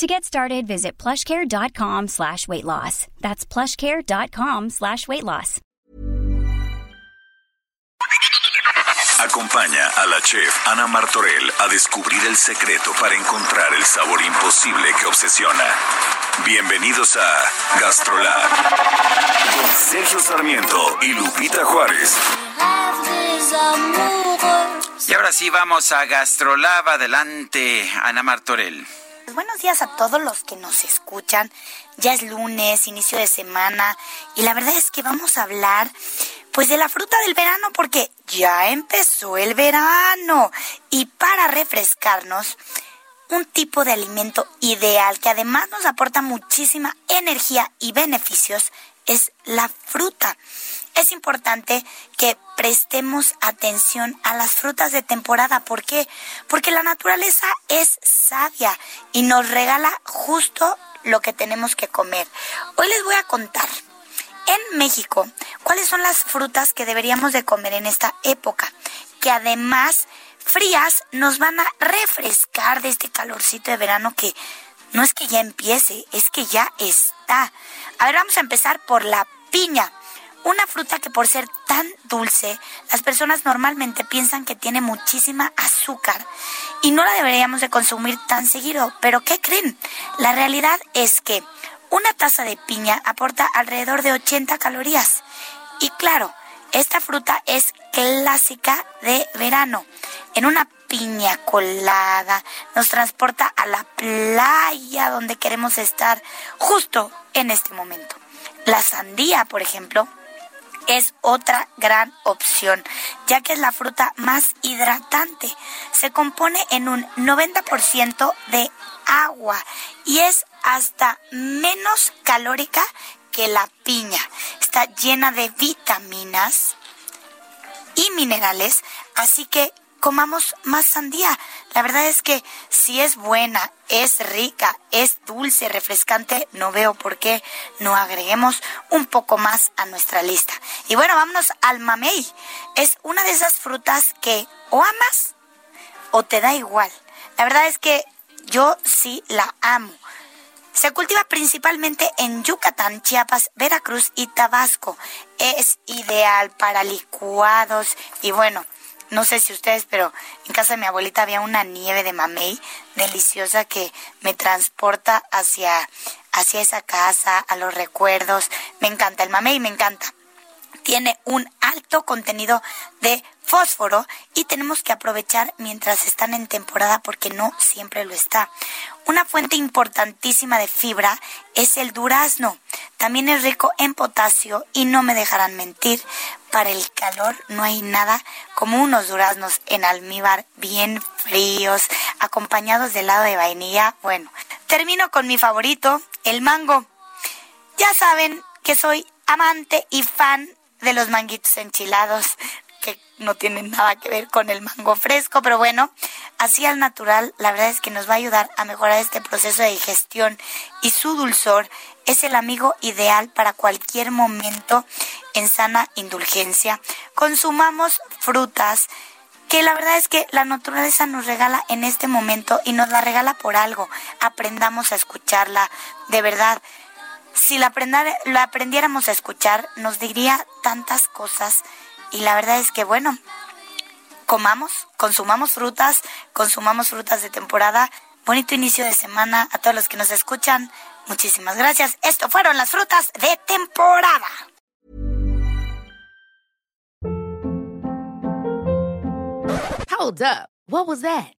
To get started, visit plushcare.com slash weight loss. That's plushcare.com slash weight loss. Acompaña a la chef Ana Martorell a descubrir el secreto para encontrar el sabor imposible que obsesiona. Bienvenidos a Gastrolab con Sergio Sarmiento y Lupita Juárez. Y ahora sí vamos a Gastrolab. Adelante, Ana Martorell. Buenos días a todos los que nos escuchan. Ya es lunes, inicio de semana, y la verdad es que vamos a hablar pues de la fruta del verano porque ya empezó el verano y para refrescarnos un tipo de alimento ideal que además nos aporta muchísima energía y beneficios es la fruta. Es importante que prestemos atención a las frutas de temporada. ¿Por qué? Porque la naturaleza es sabia y nos regala justo lo que tenemos que comer. Hoy les voy a contar en México cuáles son las frutas que deberíamos de comer en esta época, que además frías nos van a refrescar de este calorcito de verano que no es que ya empiece, es que ya está. A ver, vamos a empezar por la piña. Una fruta que por ser tan dulce, las personas normalmente piensan que tiene muchísima azúcar y no la deberíamos de consumir tan seguido. Pero ¿qué creen? La realidad es que una taza de piña aporta alrededor de 80 calorías. Y claro, esta fruta es clásica de verano. En una piña colada nos transporta a la playa donde queremos estar justo en este momento. La sandía, por ejemplo, es otra gran opción, ya que es la fruta más hidratante. Se compone en un 90% de agua y es hasta menos calórica que la piña. Está llena de vitaminas y minerales, así que comamos más sandía. La verdad es que si es buena, es rica, es dulce, refrescante, no veo por qué no agreguemos un poco más a nuestra lista. Y bueno, vámonos al mamey. Es una de esas frutas que o amas o te da igual. La verdad es que yo sí la amo. Se cultiva principalmente en Yucatán, Chiapas, Veracruz y Tabasco. Es ideal para licuados y bueno, no sé si ustedes, pero en casa de mi abuelita había una nieve de mamey deliciosa que me transporta hacia, hacia esa casa, a los recuerdos. Me encanta el mamey, me encanta. Tiene un alto contenido de fósforo y tenemos que aprovechar mientras están en temporada porque no siempre lo está. Una fuente importantísima de fibra es el durazno. También es rico en potasio y no me dejarán mentir, para el calor no hay nada como unos duraznos en almíbar bien fríos, acompañados de helado de vainilla. Bueno, termino con mi favorito, el mango. Ya saben que soy amante y fan de los manguitos enchilados que no tienen nada que ver con el mango fresco, pero bueno, así al natural, la verdad es que nos va a ayudar a mejorar este proceso de digestión y su dulzor es el amigo ideal para cualquier momento en sana indulgencia. Consumamos frutas que la verdad es que la naturaleza nos regala en este momento y nos la regala por algo. Aprendamos a escucharla, de verdad. Si la, la aprendiéramos a escuchar, nos diría tantas cosas y la verdad es que, bueno, comamos, consumamos frutas, consumamos frutas de temporada. Bonito inicio de semana a todos los que nos escuchan. Muchísimas gracias. Esto fueron las frutas de temporada. Hold up. What was that?